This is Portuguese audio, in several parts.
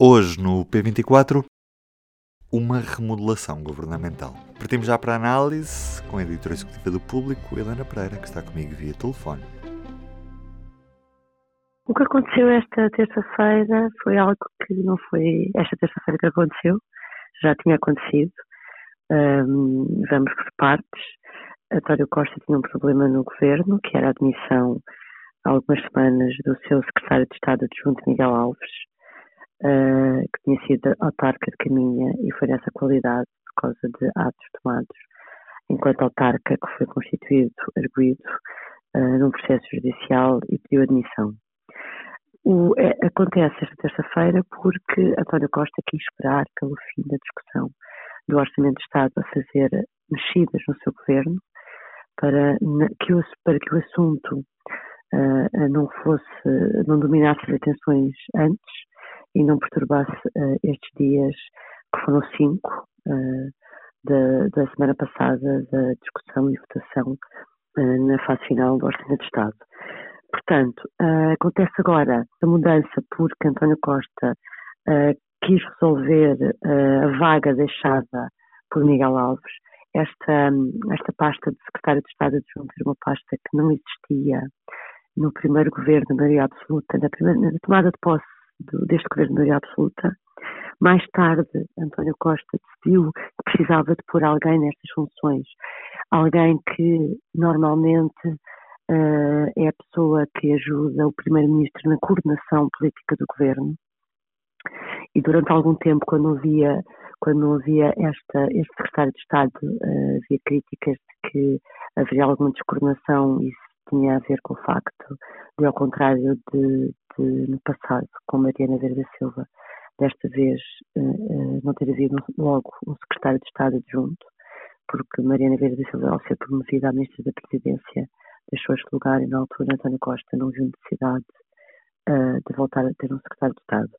Hoje no P24, uma remodelação governamental. Partimos já para a análise com a editora executiva do Público, Helena Pereira, que está comigo via telefone. O que aconteceu esta terça-feira foi algo que não foi esta terça-feira que aconteceu, já tinha acontecido. Um, vamos por partes. António Costa tinha um problema no governo, que era a admissão há algumas semanas do seu secretário de Estado adjunto Miguel Alves, uh, que tinha sido autarca de Caminha e foi nessa qualidade por causa de atos tomados enquanto autarca que foi constituído, arguído uh, num processo judicial e pediu admissão. O, é, acontece esta terça-feira porque António Costa quis esperar pelo fim da discussão do Orçamento de Estado a fazer mexidas no seu governo para que o, para que o assunto uh, não fosse, não dominasse as atenções antes e não perturbasse uh, estes dias, que foram cinco, uh, da, da, semana passada, da discussão e votação uh, na fase final do Orçamento de Estado. Portanto, acontece agora a mudança porque António Costa quis resolver a vaga deixada por Miguel Alves. Esta, esta pasta de secretário de Estado adjunto era uma pasta que não existia no primeiro governo maioria absoluta, na, primeira, na tomada de posse deste governo de maioria absoluta. Mais tarde, António Costa decidiu que precisava de pôr alguém nestas funções. Alguém que normalmente uh, é a pessoa que ajuda o Primeiro-Ministro na coordenação política do governo. E durante algum tempo, quando havia, quando havia esta, este secretário de Estado, uh, havia críticas de que haveria alguma descoordenação e tinha a ver com o facto de, ao contrário de, no passado, com Mariana Verde Silva, desta vez uh, não ter havido logo um secretário de Estado adjunto, porque Mariana Verde Silva, ao ser promovida à ministra da Presidência, deixou este lugar e na altura António Costa não viu necessidade uh, de voltar a ter um secretário de Estado.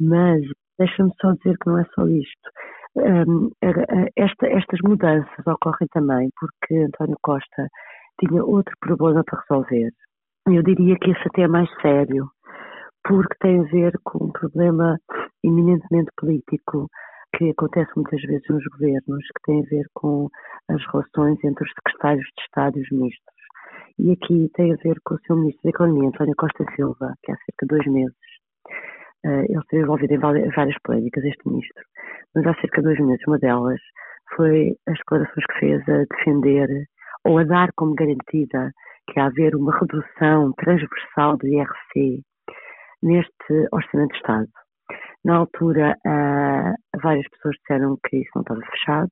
Mas deixa-me só dizer que não é só isto. Um, esta, estas mudanças ocorrem também porque António Costa tinha outro problema para resolver. Eu diria que esse até é mais sério, porque tem a ver com um problema eminentemente político que acontece muitas vezes nos governos, que tem a ver com as relações entre os secretários de Estado e os ministros. E aqui tem a ver com o seu ministro da Economia, António Costa Silva, que há cerca de dois meses, uh, ele esteve envolvido em várias polémicas, este ministro, mas há cerca de dois meses, uma delas foi as declarações que fez a defender ou a dar como garantida que há haver uma redução transversal do IRC neste Orçamento de Estado. Na altura, uh, várias pessoas disseram que isso não estava fechado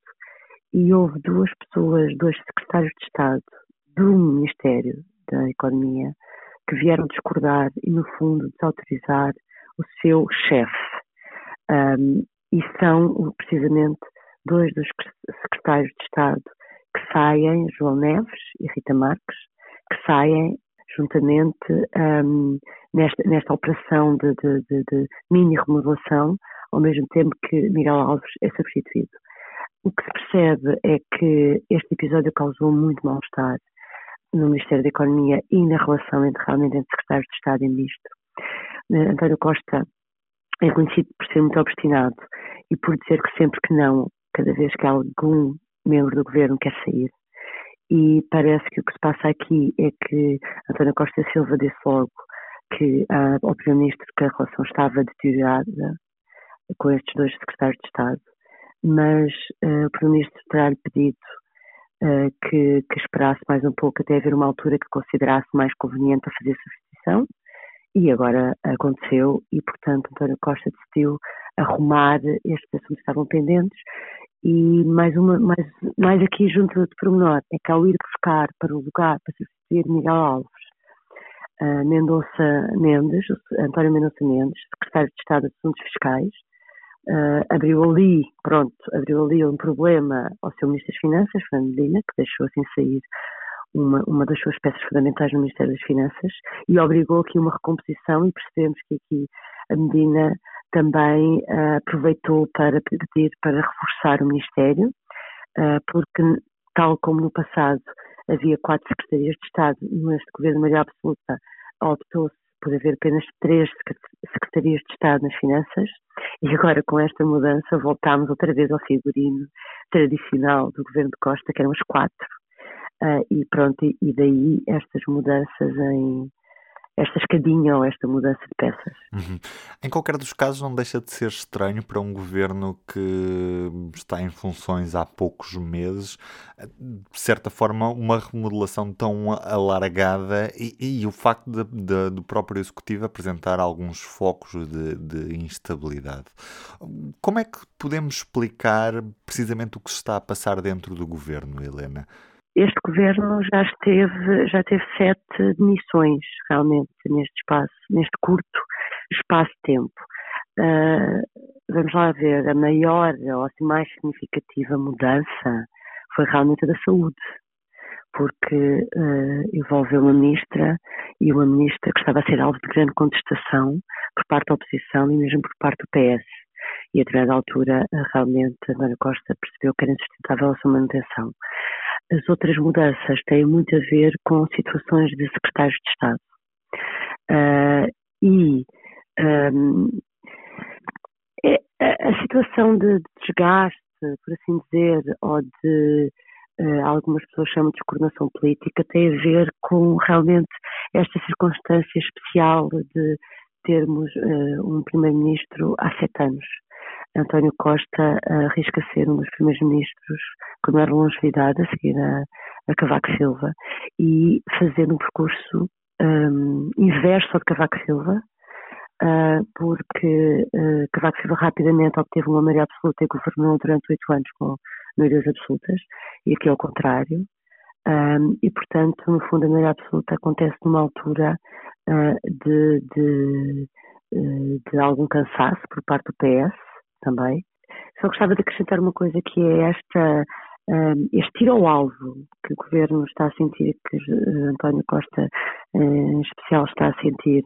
e houve duas pessoas, dois secretários de Estado do Ministério da Economia que vieram discordar e, no fundo, desautorizar o seu chefe. Um, e são, precisamente, dois dos secretários de Estado que saem, João Neves e Rita Marques, que saem juntamente um, nesta, nesta operação de, de, de, de, mini remodelação, ao mesmo tempo que Miguel Alves é substituído. O que se percebe é que este episódio causou muito mal-estar no Ministério da Economia e na relação entre realmente entre secretários de Estado e ministro. Uh, António Costa é conhecido por ser muito obstinado e por dizer que sempre que não, cada vez que algum membro do governo quer sair. E parece que o que se passa aqui é que António Costa Silva disse logo que ah, ao Primeiro-Ministro que a relação estava deteriorada com estes dois secretários de Estado, mas uh, o Primeiro-Ministro terá-lhe pedido uh, que, que, esperasse mais um pouco até haver uma altura que considerasse mais conveniente a fazer substituição, e agora aconteceu, e portanto António Costa decidiu arrumar estes assuntos que estavam pendentes. E mais uma, mais, mais aqui junto de pormenor, é que ao ir buscar para o lugar para substituir Miguel Alves, Mendonça Mendes, António Mendonça Mendes, secretário de Estado de Assuntos Fiscais, uh, abriu ali, pronto, abriu ali um problema ao seu Ministro das Finanças, Fernando Medina, que deixou assim sair uma, uma das suas peças fundamentais no Ministério das Finanças e obrigou aqui uma recomposição e percebemos que aqui a Medina também uh, aproveitou para pedir para reforçar o Ministério, uh, porque, tal como no passado havia quatro secretarias de Estado, neste governo de maioria absoluta optou-se por haver apenas três secretarias de Estado nas finanças e agora com esta mudança voltámos outra vez ao figurino tradicional do governo de Costa, que eram os quatro. Uh, e pronto, e daí estas mudanças em, esta escadinha ou esta mudança de peças. Uhum. Em qualquer dos casos, não deixa de ser estranho para um governo que está em funções há poucos meses, de certa forma, uma remodelação tão alargada e, e o facto de, de, do próprio executivo apresentar alguns focos de, de instabilidade. Como é que podemos explicar precisamente o que se está a passar dentro do governo, Helena? Este governo já esteve, já teve sete demissões, realmente, neste espaço, neste curto espaço de tempo. Uh, vamos lá ver, a maior ou a mais significativa mudança foi realmente a da saúde, porque uh, envolveu uma ministra e uma ministra que estava a ser alvo de grande contestação por parte da oposição e mesmo por parte do PS. E a determinada altura, realmente, a Dona Costa percebeu que era insustentável a sua manutenção. As outras mudanças têm muito a ver com situações de secretários de Estado. Uh, e um, é, a situação de desgaste, por assim dizer, ou de uh, algumas pessoas chamam de descoordenação política, tem a ver com realmente esta circunstância especial de termos uh, um primeiro-ministro há sete anos. António Costa arrisca ser um dos primeiros ministros com maior longevidade, a seguir a, a Cavaco Silva, e fazer um percurso um, inverso ao de Cavaco Silva, uh, porque uh, Cavaco Silva rapidamente obteve uma maioria absoluta e governou durante oito anos com maiorias absolutas, e aqui é o contrário. Um, e, portanto, no fundo, a maioria absoluta acontece numa altura uh, de, de, de algum cansaço por parte do PS, também. Só gostava de acrescentar uma coisa que é esta um, este tiro ao alvo que o governo está a sentir, que António Costa uh, em especial está a sentir,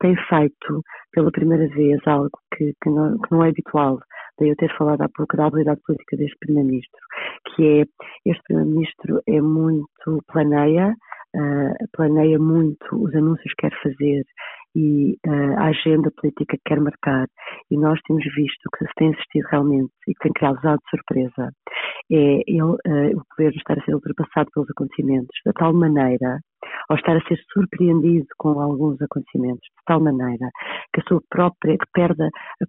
tem feito pela primeira vez algo que, que, não, que não é habitual. Daí eu ter falado há pouco da habilidade política deste Primeiro-Ministro, que é este Primeiro-Ministro é muito planeia, uh, planeia muito os anúncios que quer fazer e uh, a agenda política que quer marcar, e nós temos visto que se tem assistido realmente e que tem causado surpresa, é ele, uh, o governo estar a ser ultrapassado pelos acontecimentos, de tal maneira, ou estar a ser surpreendido com alguns acontecimentos, de tal maneira que a sua própria, que perde a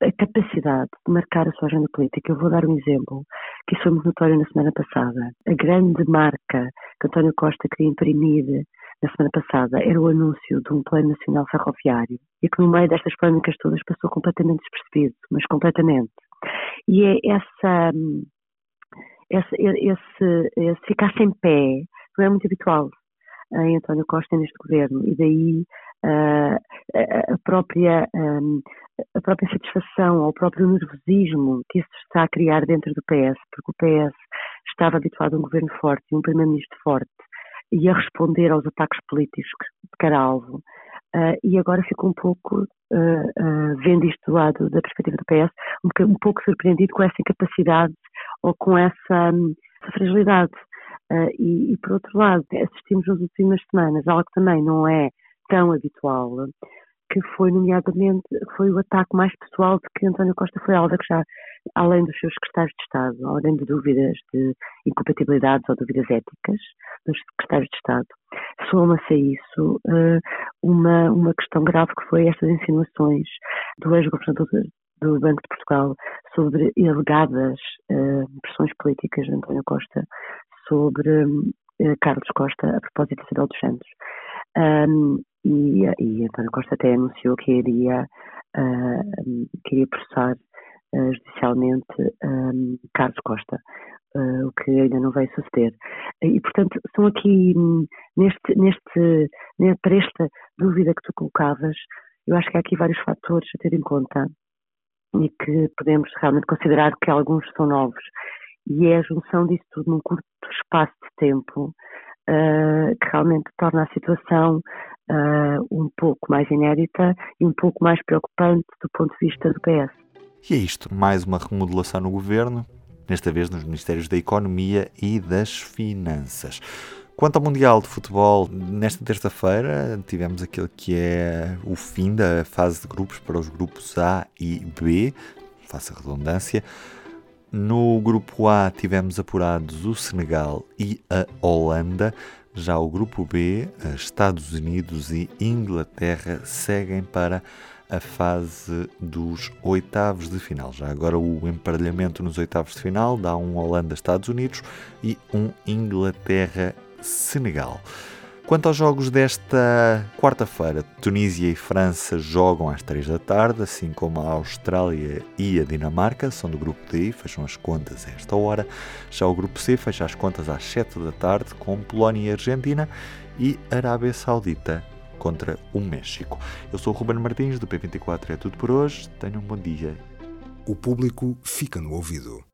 a capacidade de marcar a sua agenda política. Eu vou dar um exemplo que isso foi muito notório na semana passada. A grande marca que António Costa queria imprimir na semana passada era o anúncio de um plano nacional ferroviário e que no meio destas polémicas todas passou completamente despercebido, mas completamente. E é essa, esse, esse, esse ficar sem pé não é muito habitual em António Costa neste governo e daí uh, a, própria, um, a própria satisfação ou o próprio nervosismo que isso está a criar dentro do PS, porque o PS estava habituado a um governo forte e um primeiro-ministro forte e a responder aos ataques políticos de cara alvo. Uh, e agora fico um pouco, uh, uh, vendo isto do lado da perspectiva do PS, um, um, pouco surpreendido com essa incapacidade ou com essa, um, essa fragilidade. E, e, por outro lado, assistimos nas últimas semanas algo que também não é tão habitual, que foi nomeadamente foi o ataque mais pessoal de que António Costa foi alvo, que já, além dos seus secretários de Estado, além de dúvidas de incompatibilidades ou dúvidas éticas dos secretários de Estado, soma-se a isso uh, uma, uma questão grave que foi estas insinuações do ex-governador do Banco de Portugal sobre alegadas uh, pressões políticas de António Costa sobre uh, Carlos Costa a propósito de Isabel dos Santos. Um, e, e António Costa até anunciou que iria, uh, processar uh, judicialmente um, Carlos Costa, uh, o que ainda não vai suceder. E, portanto, são aqui, neste, neste, para esta dúvida que tu colocavas, eu acho que há aqui vários fatores a ter em conta e que podemos realmente considerar que alguns são novos. E é a junção disso tudo num curto espaço de tempo uh, que realmente torna a situação uh, um pouco mais inédita e um pouco mais preocupante do ponto de vista do PS. E é isto, mais uma remodelação no governo, desta vez nos Ministérios da Economia e das Finanças. Quanto ao Mundial de Futebol, nesta terça-feira tivemos aquele que é o fim da fase de grupos para os grupos A e B, faça redundância. No grupo A tivemos apurados o Senegal e a Holanda. Já o grupo B, Estados Unidos e Inglaterra seguem para a fase dos oitavos de final. Já agora o emparelhamento nos oitavos de final dá um Holanda-Estados Unidos e um Inglaterra-Senegal. Quanto aos jogos desta quarta-feira, Tunísia e França jogam às 3 da tarde, assim como a Austrália e a Dinamarca, são do grupo D, fecham as contas a esta hora. Já o grupo C fecha as contas às 7 da tarde, com Polónia e Argentina e Arábia Saudita contra o México. Eu sou o Ruben Martins, do P24 é tudo por hoje. Tenham um bom dia. O público fica no ouvido.